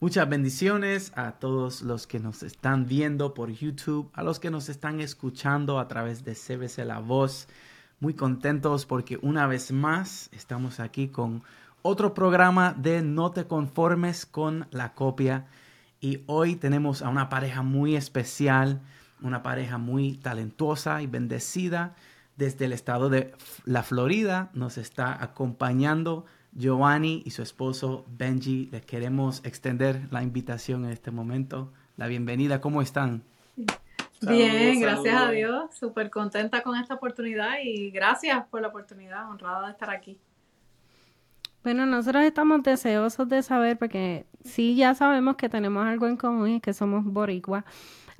Muchas bendiciones a todos los que nos están viendo por YouTube, a los que nos están escuchando a través de CBC La Voz. Muy contentos porque una vez más estamos aquí con otro programa de No te conformes con la copia. Y hoy tenemos a una pareja muy especial, una pareja muy talentuosa y bendecida. Desde el estado de la Florida nos está acompañando Giovanni y su esposo Benji. Les queremos extender la invitación en este momento. La bienvenida, ¿cómo están? Bien, gracias a Dios. Súper contenta con esta oportunidad y gracias por la oportunidad, honrada de estar aquí. Bueno, nosotros estamos deseosos de saber porque sí ya sabemos que tenemos algo en común y que somos boricua.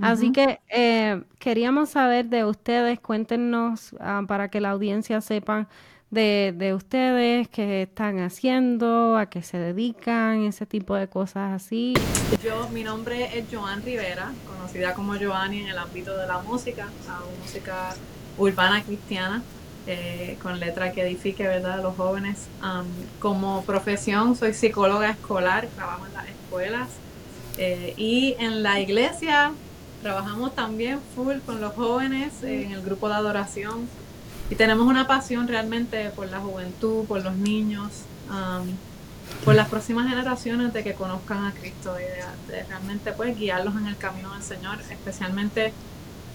Así que eh, queríamos saber de ustedes, cuéntenos ah, para que la audiencia sepa de, de ustedes, qué están haciendo, a qué se dedican, ese tipo de cosas así. Yo, mi nombre es Joan Rivera, conocida como Joanny en el ámbito de la música, hago música urbana cristiana. Eh, con letra que edifique ¿verdad? a los jóvenes. como profesión soy psicóloga escolar, trabajo en las escuelas eh, y en la iglesia trabajamos también full con los jóvenes en el grupo de adoración y tenemos una pasión realmente por la juventud, por los niños, por las próximas generaciones de que conozcan a Cristo y de, realmente pues guiarlos en el camino del Señor, especialmente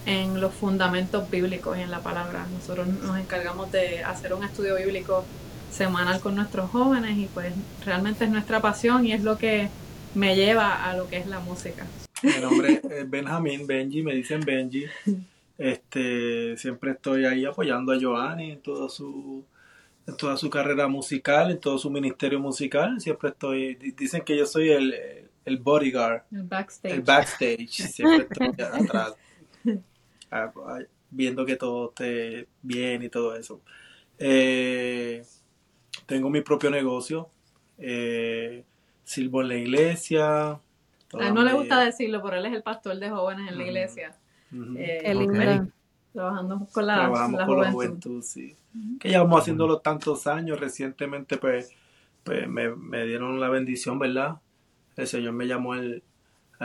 en los fundamentos bíblicos y en la palabra. Nosotros nos encargamos de hacer un estudio bíblico semanal con nuestros jóvenes y pues realmente es nuestra pasión y es lo que me lleva a lo que es la música. Mi nombre es Benjamín, Benji, me dicen Benji. Este, siempre estoy ahí apoyando a Giovanni en toda su en toda su carrera musical, en todo su ministerio musical. Siempre estoy, dicen que yo soy el, el bodyguard. El backstage. El backstage. Siempre estoy atrás, viendo que todo esté bien y todo eso. Eh, tengo mi propio negocio. Eh, sirvo en la iglesia. A él no le gusta decirlo, pero él es el pastor de jóvenes en la iglesia. Eh, trabajando con la, juventud. sí. Que llevamos haciéndolo tantos años. Recientemente, pues, pues me, dieron la bendición, ¿verdad? El Señor me llamó al,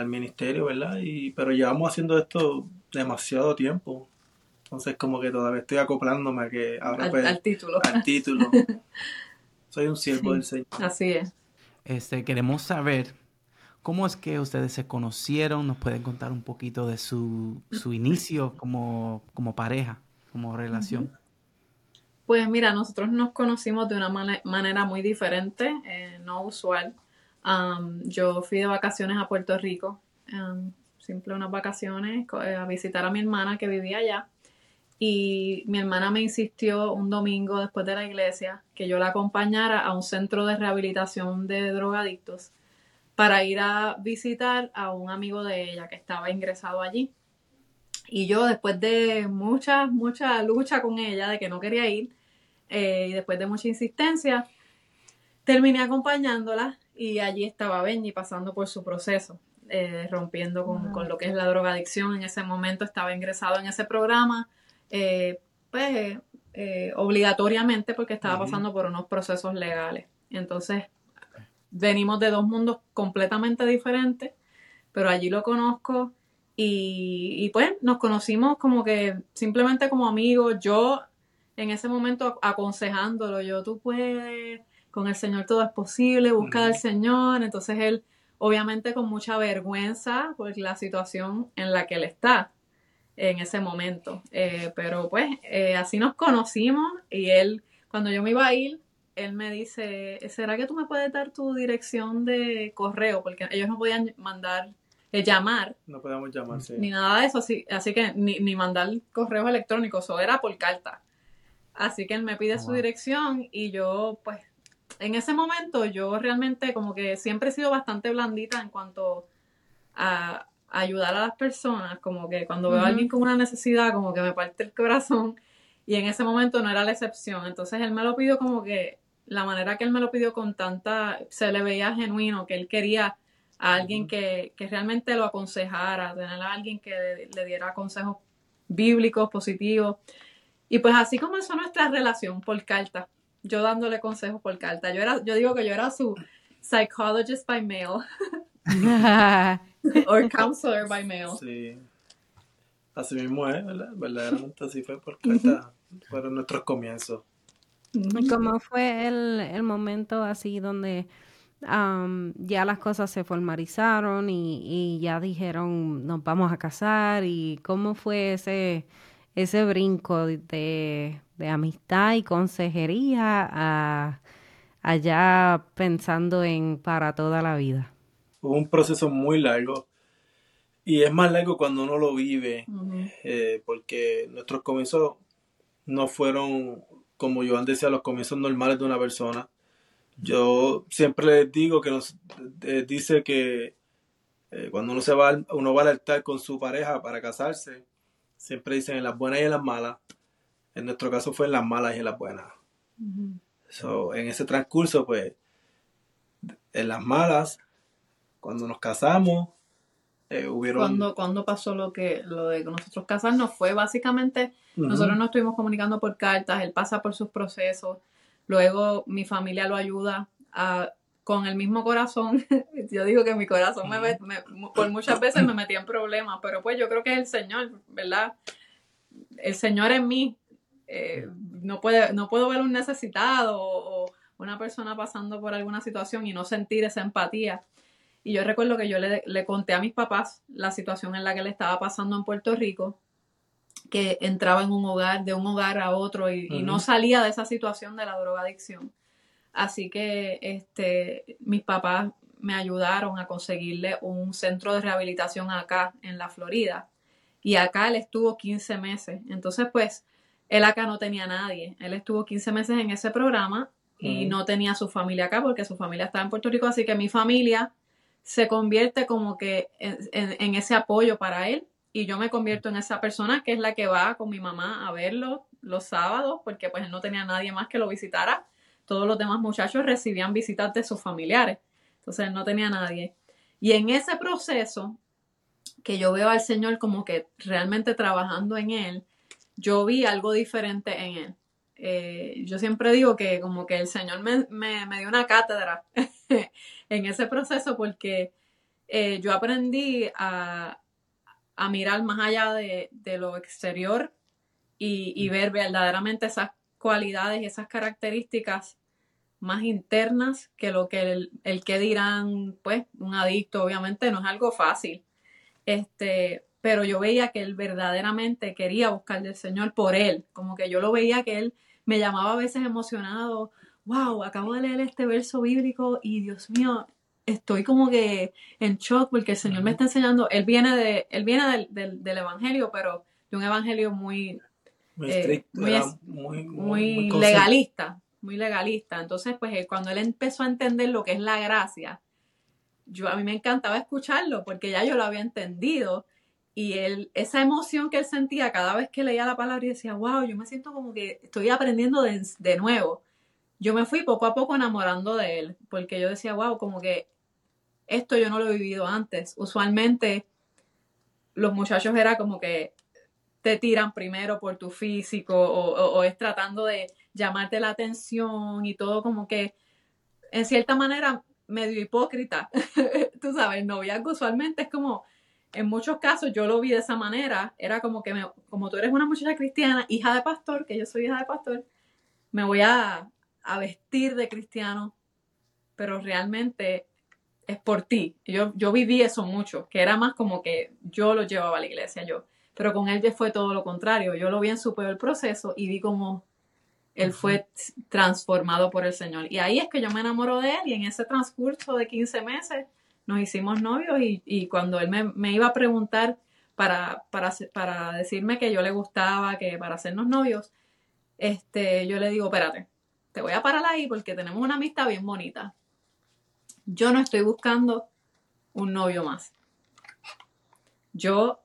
ministerio, ¿verdad? Y, pero llevamos haciendo esto demasiado tiempo. Entonces, como que todavía estoy acoplándome a que ahora, al, pues, al título. Al título. Soy un siervo del Señor. Así es. Este, queremos saber ¿Cómo es que ustedes se conocieron? ¿Nos pueden contar un poquito de su, inicio como, pareja, como relación? Pues mira, nosotros nos conocimos de una manera muy diferente, eh, no usual. yo fui de vacaciones a Puerto Rico, simple unas vacaciones, eh, a visitar a mi hermana que vivía allá. Y mi hermana me insistió un domingo después de la iglesia que yo la acompañara a un centro de rehabilitación de drogadictos para ir a visitar a un amigo de ella que estaba ingresado allí. Y yo, después de mucha, mucha lucha con ella, de que no quería ir, eh, y después de mucha insistencia, terminé acompañándola y allí estaba Benji pasando por su proceso, eh, rompiendo con, con, lo que es la drogadicción. En ese momento estaba ingresado en ese programa, eh, pues obligatoriamente porque estaba pasando por unos procesos legales. Entonces, venimos de dos mundos completamente diferentes, pero allí lo conozco y, pues nos conocimos como que simplemente como amigos, yo en ese momento aconsejándolo, yo tú puedes, con el Señor todo es posible, busca al Señor, entonces él obviamente con mucha vergüenza por la situación en la que él está en ese momento, eh, pero pues eh, así nos conocimos y él, cuando yo me iba a ir, él me dice, ¿será que tú me puedes dar tu dirección de correo? Porque ellos no podían mandar, eh, llamar. No podíamos llamar, Ni nada de eso, así, así que ni, ni mandar correos electrónicos, eso era por carta. Así que él me pide su dirección y yo, pues, en ese momento yo realmente como que siempre he sido bastante blandita en cuanto a, ayudar a las personas, como que cuando veo a alguien con una necesidad, como que me parte el corazón, y en ese momento no era la excepción. Entonces él me lo pidió como que la manera que él me lo pidió con tanta, se le veía genuino, que él quería a alguien que, que realmente lo aconsejara, tener a alguien que le, diera consejos bíblicos, positivos. Y pues así comenzó nuestra relación por carta, yo dándole consejos por carta. Yo, era, yo digo que yo era su psychologist by mail. Or counselor by mail. Sí. Así mismo es, ¿verdad? Verdaderamente así fue por carta. Fueron nuestros comienzos. ¿Cómo fue el, el momento así donde ya las cosas se formalizaron y, y, ya dijeron nos vamos a casar? ¿Y cómo fue ese, ese brinco de, de amistad y consejería a allá pensando en para toda la vida? Fue un proceso muy largo y es más largo cuando uno lo vive, eh, porque nuestros comienzos no fueron, como antes decía, los comienzos normales de una persona. Yo siempre les digo que nos eh, dice que eh, cuando uno se va, uno va al altar con su pareja para casarse, siempre dicen en las buenas y en las malas. En nuestro caso fue en las malas y en las buenas. en ese transcurso, pues, en las malas cuando nos casamos, eh, hubieron... Cuando, cuando pasó lo que lo de nosotros casarnos fue básicamente, nosotros nos estuvimos comunicando por cartas, él pasa por sus procesos, luego mi familia lo ayuda a, con el mismo corazón. yo digo que mi corazón me, por muchas veces me metía en problemas, pero pues yo creo que es el Señor, ¿verdad? El Señor en mí. Eh, no, puede, no puedo ver un necesitado o, o una persona pasando por alguna situación y no sentir esa empatía. Y yo recuerdo que yo le, conté a mis papás la situación en la que le estaba pasando en Puerto Rico, que entraba en un hogar, de un hogar a otro y, no salía de esa situación de la drogadicción. Así que este, mis papás me ayudaron a conseguirle un centro de rehabilitación acá en la Florida. Y acá él estuvo 15 meses. Entonces, pues, él acá no tenía nadie. Él estuvo 15 meses en ese programa y no tenía su familia acá porque su familia estaba en Puerto Rico. Así que mi familia se convierte como que en, ese apoyo para él y yo me convierto en esa persona que es la que va con mi mamá a verlo los sábados porque pues él no tenía nadie más que lo visitara. Todos los demás muchachos recibían visitas de sus familiares. Entonces él no tenía nadie. Y en ese proceso que yo veo al Señor como que realmente trabajando en él, yo vi algo diferente en él. Eh, yo siempre digo que como que el Señor me, me dio una cátedra en ese proceso porque eh, yo aprendí a, mirar más allá de, lo exterior y, mm. ver verdaderamente esas cualidades y esas características más internas que lo que el, el, que dirán, pues, un adicto, obviamente no es algo fácil. Este, pero yo veía que él verdaderamente quería buscar del Señor por él, como que yo lo veía que él me llamaba a veces emocionado wow, acabo de leer este verso bíblico y Dios mío, estoy como que en shock porque el Señor me está enseñando, él viene, de, él viene del, del, Evangelio, pero de un Evangelio muy, muy, eh, muy, legalista, muy legalista. Entonces, pues eh, cuando él empezó a entender lo que es la gracia, yo a mí me encantaba escucharlo porque ya yo lo había entendido y él, esa emoción que él sentía cada vez que leía la palabra y decía, wow, yo me siento como que estoy aprendiendo de, de nuevo yo me fui poco a poco enamorando de él, porque yo decía, wow, como que esto yo no lo he vivido antes. Usualmente los muchachos era como que te tiran primero por tu físico o, es tratando de llamarte la atención y todo como que en cierta manera medio hipócrita. Tú sabes, noviazgo usualmente es como, en muchos casos yo lo vi de esa manera, era como que como tú eres una muchacha cristiana, hija de pastor, que yo soy hija de pastor, me voy a, a vestir de cristiano, pero realmente es por ti. Yo, yo viví eso mucho, que era más como que yo lo llevaba a la iglesia, yo. Pero con él ya fue todo lo contrario. Yo lo vi en su peor proceso y vi como él fue transformado por el Señor. Y ahí es que yo me enamoro de él y en ese transcurso de 15 meses nos hicimos novios y, cuando él me, me, iba a preguntar para, para, para decirme que yo le gustaba, que para hacernos novios, este, yo le digo, espérate, te voy a parar ahí porque tenemos una amistad bien bonita. Yo no estoy buscando un novio más. Yo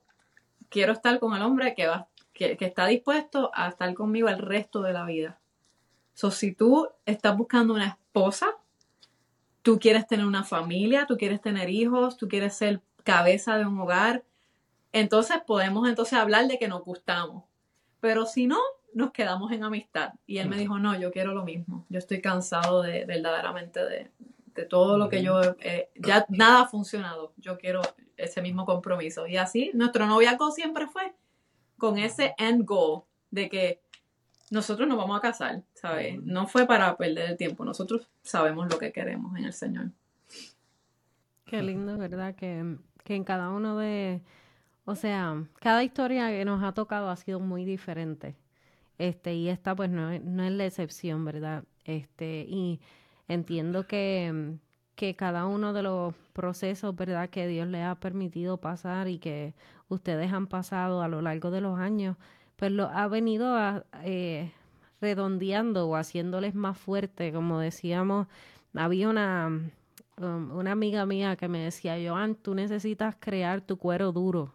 quiero estar con el hombre que, va, que, está dispuesto a estar conmigo el resto de la vida. So, si tú estás buscando una esposa, tú quieres tener una familia, tú quieres tener hijos, tú quieres ser cabeza de un hogar, entonces podemos entonces hablar de que nos gustamos. Pero si no, nos quedamos en amistad. Y él me dijo, no, yo quiero lo mismo. Yo estoy cansado de verdaderamente de, de todo lo que yo, eh, ya nada ha funcionado. Yo quiero ese mismo compromiso. Y así, nuestro noviazgo siempre fue con ese end goal de que nosotros nos vamos a casar, ¿sabes? No fue para perder el tiempo, nosotros sabemos lo que queremos en el Señor. Qué lindo, ¿verdad? Que, que en cada uno de, o sea, cada historia que nos ha tocado ha sido muy diferente. Este, y esta pues no, no es la excepción, ¿verdad? Este, y entiendo que, que cada uno de los procesos, ¿verdad?, que Dios le ha permitido pasar y que ustedes han pasado a lo largo de los años, pues lo ha venido a, eh, redondeando o haciéndoles más fuerte. Como decíamos, había una, um, una amiga mía que me decía, Joan, tú necesitas crear tu cuero duro.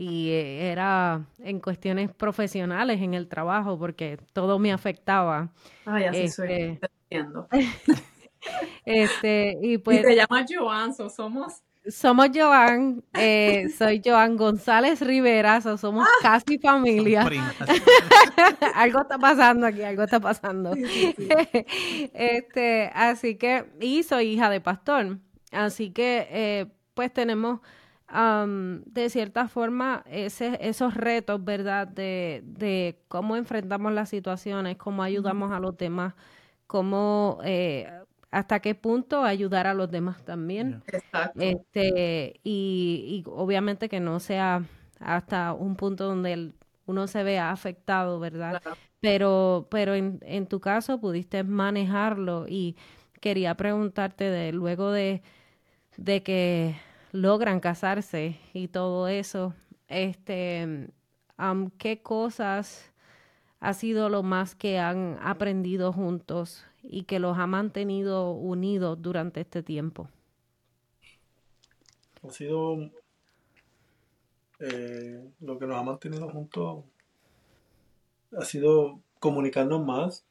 Y eh, era en cuestiones profesionales en el trabajo, porque todo me afectaba. Ay, así soy. Este, este, y pues. te llamas Joan, somos. Somos Joan, eh, soy Joan González Rivera, somos ah. casi familia. algo está pasando aquí, algo está pasando. este, así que, y soy hija de pastor. Así que, eh, pues tenemos de cierta forma ese, esos retos, ¿verdad? De, de cómo enfrentamos las situaciones, cómo ayudamos a los demás cómo, eh, hasta qué punto ayudar a los demás también. Exacto. Este, y, obviamente que no sea hasta un punto donde uno se vea afectado, ¿verdad? Pero, pero en, en tu caso pudiste manejarlo y quería preguntarte de luego de, de que logran casarse y todo eso, este, ¿qué cosas ha sido lo más que han aprendido juntos y que los ha mantenido unidos durante este tiempo? Ha sido eh, lo que nos ha mantenido juntos, ha sido comunicarnos más.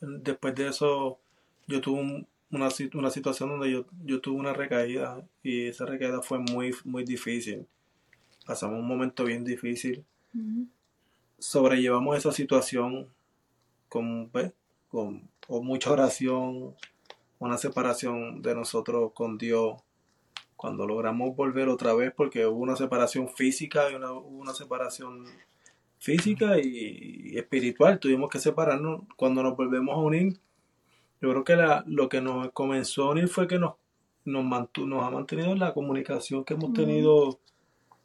Después de eso, yo tuve una, una, situación donde yo, yo, tuve una recaída y esa recaída fue muy, muy difícil. Pasamos un momento bien difícil sobrellevamos esa situación con, pues, con, mucha oración, una separación de nosotros con Dios. Cuando logramos volver otra vez, porque hubo una separación física y una, una separación física y, espiritual, tuvimos que separarnos. Cuando nos volvemos a unir, yo creo que la, lo que nos comenzó a unir fue que nos, nos, nos ha mantenido en la comunicación que hemos tenido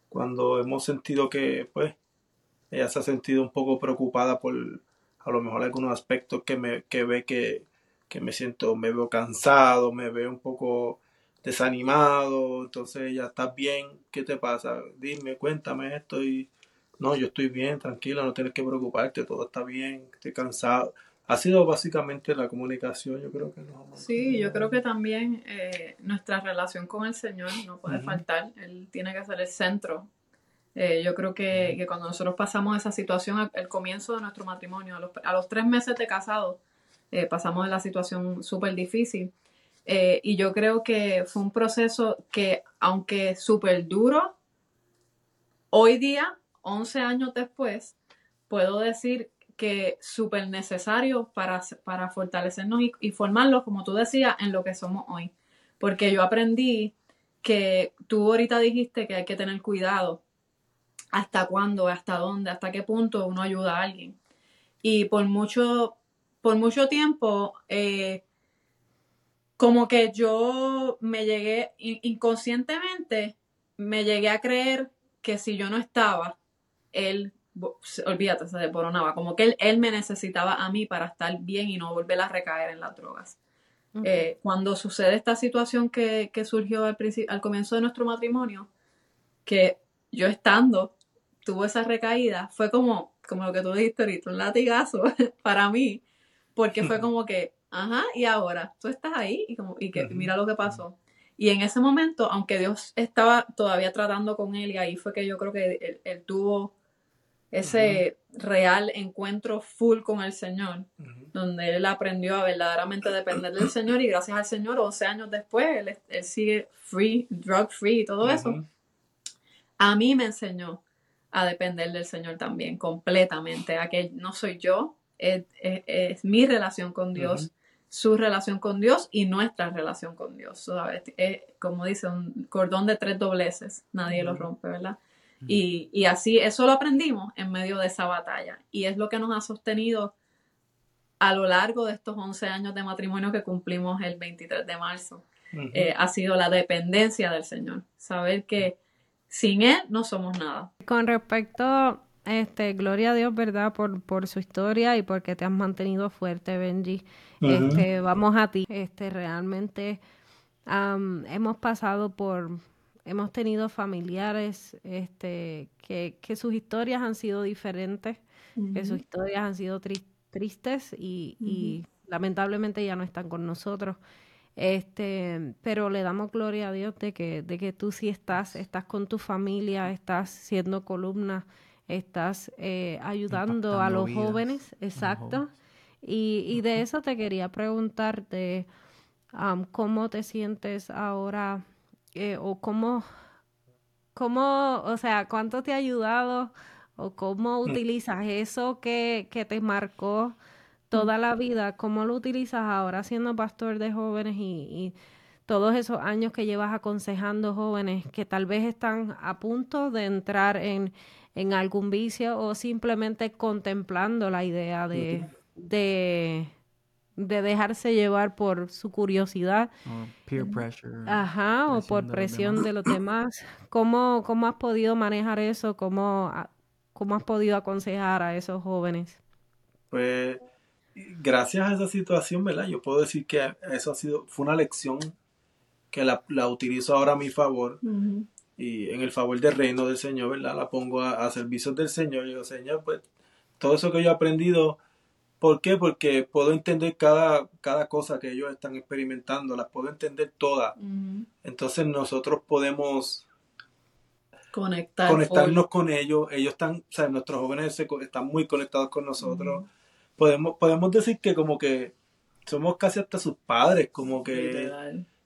cuando hemos sentido que, pues, ella se ha sentido un poco preocupada por a lo mejor algunos aspectos que me que ve que, que me siento, me veo cansado, me veo un poco desanimado, entonces ella está bien, ¿qué te pasa? Dime, cuéntame esto y no, yo estoy bien, tranquila, no tienes que preocuparte, todo está bien, estoy cansado. Ha sido básicamente la comunicación, yo creo que no. Sí, yo creo que también eh, nuestra relación con el Señor no puede faltar, Él tiene que ser el centro eh, yo creo que, cuando nosotros pasamos esa situación al, comienzo de nuestro matrimonio, a los, tres meses de casado, eh, pasamos en la situación súper difícil. Eh, y yo creo que fue un proceso que, aunque súper duro, hoy día, 11 años después, puedo decir que súper necesario para, para fortalecernos y, formarlos, como tú decías, en lo que somos hoy. Porque yo aprendí que tú ahorita dijiste que hay que tener cuidado hasta cuándo, hasta dónde, hasta qué punto uno ayuda a alguien. Y por mucho, por mucho tiempo, eh, como que yo me llegué, inconscientemente, me llegué a creer que si yo no estaba, él, olvídate, se deporonaba, como que él, me necesitaba a mí para estar bien y no volver a recaer en las drogas. Eh, cuando sucede esta situación que, surgió al, al comienzo de nuestro matrimonio, que yo estando tuvo esa recaída, fue como, como lo que tú dijiste ahorita, un latigazo para mí, porque fue como que, ajá, y ahora, tú estás ahí y, como, y que mira lo que pasó. Y en ese momento, aunque Dios estaba todavía tratando con él, y ahí fue que yo creo que él, tuvo ese real encuentro full con el Señor, donde él aprendió a verdaderamente depender del Señor y gracias al Señor, 11 años después, él, sigue free, drug free y todo eso. A mí me enseñó a depender del Señor también, completamente, a que no soy yo, es, mi relación con Dios, su relación con Dios y nuestra relación con Dios. Es, como dice, un cordón de tres dobleces, nadie lo rompe, ¿verdad? Y, y, así, eso lo aprendimos en medio de esa batalla. Y es lo que nos ha sostenido a lo largo de estos 11 años de matrimonio que cumplimos el 23 de marzo. Eh, ha sido la dependencia del Señor. Saber que sin Él no somos nada. Con respecto, este, gloria a Dios, ¿verdad? Por, por su historia y porque te has mantenido fuerte, Benji. Este, vamos a ti. Este, realmente hemos pasado por hemos tenido familiares este, que, que, sus historias han sido diferentes, que sus historias han sido tristes y, y, lamentablemente ya no están con nosotros. Este, pero le damos gloria a Dios de que, de que tú sí estás, estás con tu familia, estás siendo columna, estás eh, ayudando a los jóvenes, exacto. Y, y, de eso te quería preguntarte, ¿cómo te sientes ahora eh, o cómo, cómo, o sea, cuánto te ha ayudado o cómo mm. utilizas eso que, que te marcó toda la vida, cómo lo utilizas ahora siendo pastor de jóvenes y, todos esos años que llevas aconsejando jóvenes que tal vez están a punto de entrar en, en algún vicio o simplemente contemplando la idea de, de, de dejarse llevar por su curiosidad. peer pressure. Ajá, o por presión de los demás. ¿Cómo, ¿Cómo has podido manejar eso? ¿Cómo, ¿Cómo has podido aconsejar a esos jóvenes? Pues gracias a esa situación, ¿verdad? Yo puedo decir que eso ha sido, fue una lección que la, utilizo ahora a mi favor y en el favor del reino del Señor, ¿verdad? La pongo a, servicio del Señor y digo, Señor, pues todo eso que yo he aprendido, ¿por qué? Porque puedo entender cada, cada cosa que ellos están experimentando, las puedo entender todas. Entonces nosotros podemos Conectar, conectarnos con ellos. Ellos están, o sea, nuestros jóvenes están muy conectados con nosotros podemos, podemos decir que como que somos casi hasta sus padres, como que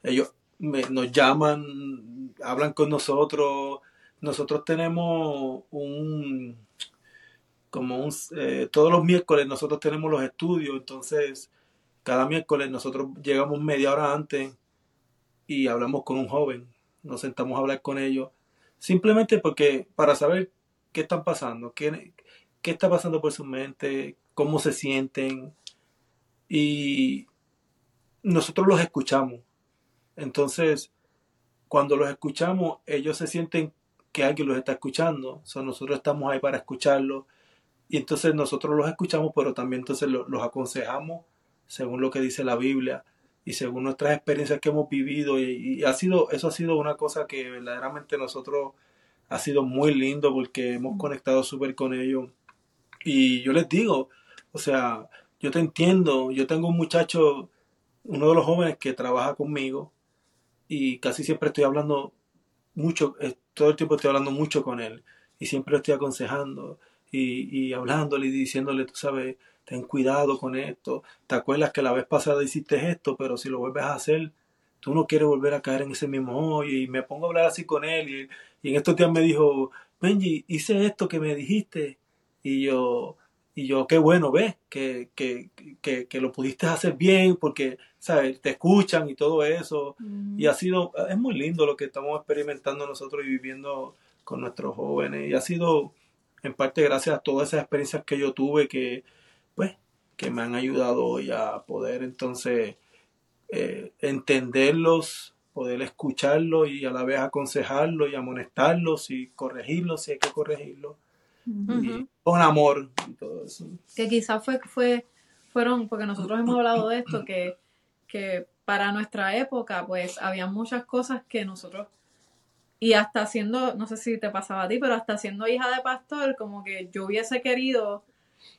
ellos nos llaman, hablan con nosotros. Nosotros tenemos un, como un, eh, todos los miércoles nosotros tenemos los estudios, entonces cada miércoles nosotros llegamos media hora antes y hablamos con un joven, nos sentamos a hablar con ellos, simplemente porque para saber qué están pasando, qué, qué está pasando por su mente, cómo se sienten y nosotros los escuchamos. Entonces, cuando los escuchamos, ellos se sienten que alguien los está escuchando. O nosotros estamos ahí para escucharlos. Y entonces nosotros los escuchamos, pero también entonces los, aconsejamos según lo que dice la Biblia y según nuestras experiencias que hemos vivido. Y, ha sido, eso ha sido una cosa que verdaderamente nosotros ha sido muy lindo porque hemos conectado súper con ellos. Y yo les digo, o sea, yo te entiendo, yo tengo un muchacho, uno de los jóvenes que trabaja conmigo y casi siempre estoy hablando mucho, eh, todo el tiempo estoy hablando mucho con él y siempre estoy aconsejando y, y hablándole y diciéndole, tú sabes, ten cuidado con esto, te acuerdas que la vez pasada hiciste esto, pero si lo vuelves a hacer, tú no quieres volver a caer en ese mismo hoyo y me pongo a hablar así con él y, y en estos días me dijo, Benji, hice esto que me dijiste y yo, y yo, qué bueno, ves, que, que, que, que, lo pudiste hacer bien porque, ¿sabes? Te escuchan y todo eso. Y ha sido, es muy lindo lo que estamos experimentando nosotros y viviendo con nuestros jóvenes. Y ha sido, en parte, gracias a todas esas experiencias que yo tuve que, pues, que me han ayudado hoy a poder entonces eh, entenderlos, poder escucharlos y a la vez aconsejarlos y amonestarlos y corregirlos si hay que corregirlos con amor y todo eso. Que quizás fue, fue, fueron, porque nosotros hemos hablado de esto, que, que para nuestra época, pues había muchas cosas que nosotros, y hasta siendo, no sé si te pasaba a ti, pero hasta siendo hija de pastor, como que yo hubiese querido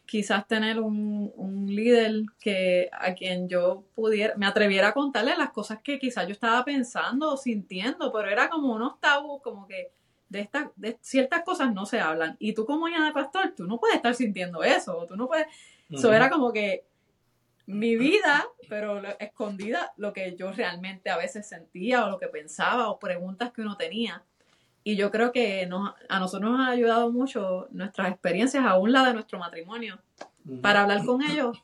quizás tener un, un, líder que a quien yo pudiera, me atreviera a contarle las cosas que quizás yo estaba pensando o sintiendo, pero era como unos tabú, como que de, estas de ciertas cosas no se hablan. Y tú como hija de pastor, tú no puedes estar sintiendo eso, tú no puedes... Eso era como que mi vida, pero escondida lo que yo realmente a veces sentía o lo que pensaba o preguntas que uno tenía. Y yo creo que nos, a nosotros nos ha ayudado mucho nuestras experiencias, aún la de nuestro matrimonio, para hablar con ellos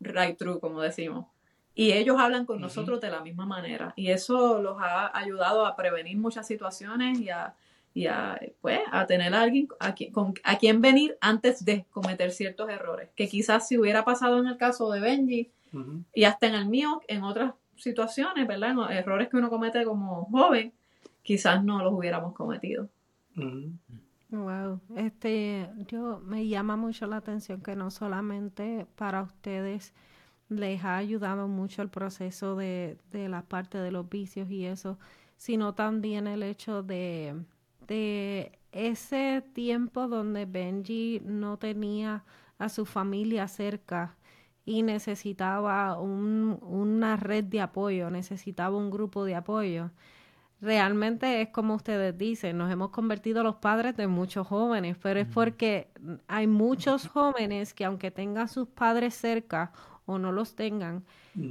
right true, como decimos. Y ellos hablan con nosotros de la misma manera. Y eso los ha ayudado a prevenir muchas situaciones y a, y a, pues, a tener a alguien a quien, a quien venir antes de cometer ciertos errores. Que quizás si hubiera pasado en el caso de Benji y hasta en el mío, en otras situaciones, ¿verdad? errores que uno comete como joven, quizás no los hubiéramos cometido. Wow, este, yo me llama mucho la atención que no solamente para ustedes les ha ayudado mucho el proceso de, de la parte de los vicios y eso, sino también el hecho de, de ese tiempo donde Benji no tenía a su familia cerca y necesitaba un, una red de apoyo, necesitaba un grupo de apoyo. Realmente es como ustedes dicen, nos hemos convertido los padres de muchos jóvenes, pero es porque hay muchos jóvenes que aunque tengan sus padres cerca o no los tengan,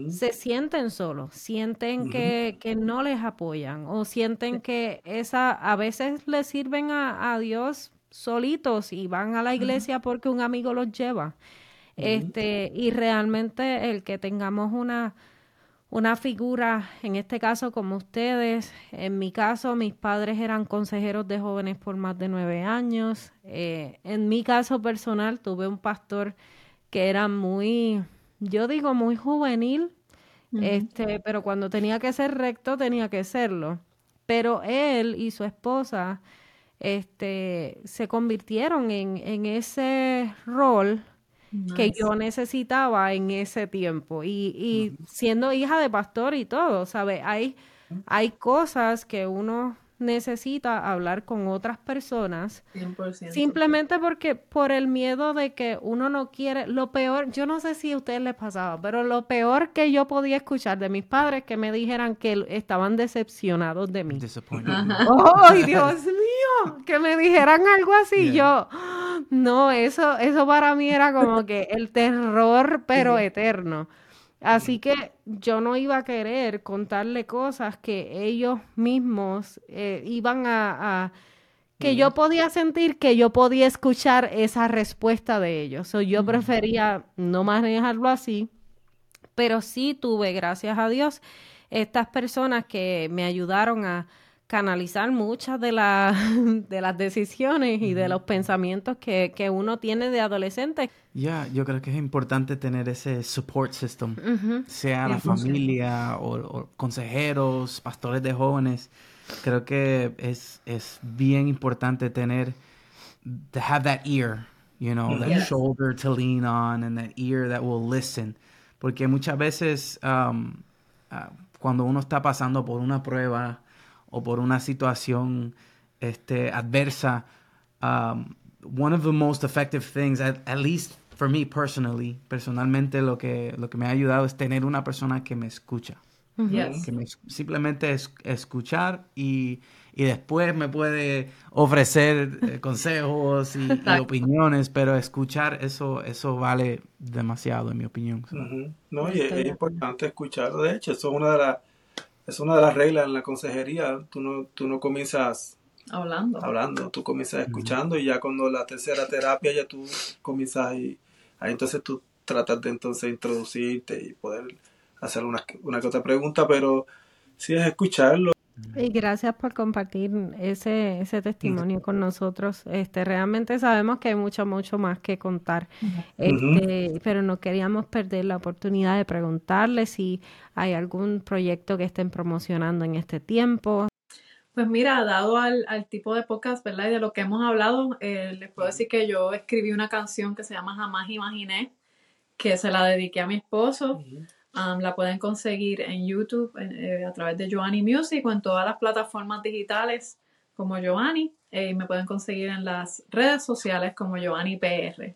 se sienten solos, sienten que, que, no les apoyan o sienten que esa a veces les sirven a, a Dios solitos y van a la iglesia porque un amigo los lleva. Este, y realmente el que tengamos una una figura, en este caso como ustedes, en mi caso mis padres eran consejeros de jóvenes por más de nueve años, eh, en mi caso personal tuve un pastor que era muy, yo digo muy juvenil, este, pero cuando tenía que ser recto tenía que serlo, pero él y su esposa este, se convirtieron en, en ese rol que yo necesitaba en ese tiempo. Y, y siendo hija de pastor y todo, ¿sabes? Hay, hay cosas que uno necesita hablar con otras personas 100%. simplemente porque por el miedo de que uno no quiere lo peor yo no sé si a ustedes les pasaba pero lo peor que yo podía escuchar de mis padres que me dijeran que estaban decepcionados de mí. ¡ay Dios mío! que me dijeran algo así yo no eso eso para mí era como que el terror pero eterno Así que yo no iba a querer contarle cosas que ellos mismos eh, iban a, que yo podía sentir que yo podía escuchar esa respuesta de ellos. So, yo prefería no manejarlo así, pero sí tuve, gracias a Dios, estas personas que me ayudaron a, canalizar muchas de, de las decisiones y de los pensamientos que, uno tiene de adolescente. Ya, yo creo que es importante tener ese support system, sea la familia o, consejeros, pastores de jóvenes. Creo que es, es bien importante tener, to have that ear, you know, that shoulder to lean on and that ear that will listen. Porque muchas veces um, ah, cuando uno está pasando por una prueba, o por una situación este, adversa, um, one of the most effective things, at, least for me personally, personalmente lo que, lo que me ha ayudado es tener una persona que me escucha. Que me, simplemente es, escuchar y, y, después me puede ofrecer eh, consejos y, opiniones, pero escuchar eso, eso vale demasiado en mi opinión. No, y es, importante escuchar. De hecho, eso es una de las es una de las reglas en la consejería. Tú no, tú no comienzas hablando. Hablando, tú comienzas escuchando y ya cuando la tercera terapia ya tú comienzas y ahí entonces tú tratas de entonces introducirte y poder hacer una, una que otra pregunta, pero sí es escucharlo y gracias por compartir ese, ese testimonio con nosotros. Este, realmente sabemos que hay mucho, mucho más que contar, este, pero no queríamos perder la oportunidad de preguntarle si hay algún proyecto que estén promocionando en este tiempo. Pues mira, dado al, al tipo de podcast, ¿verdad? Y de lo que hemos hablado, eh, les puedo decir que yo escribí una canción que se llama Jamás Imaginé, que se la dediqué a mi esposo. Um, la pueden conseguir en YouTube eh, a través de Joanny Music o en todas las plataformas digitales como Joanny. Eh, y me pueden conseguir en las redes sociales como Joanny PR.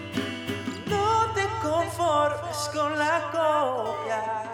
con la copia.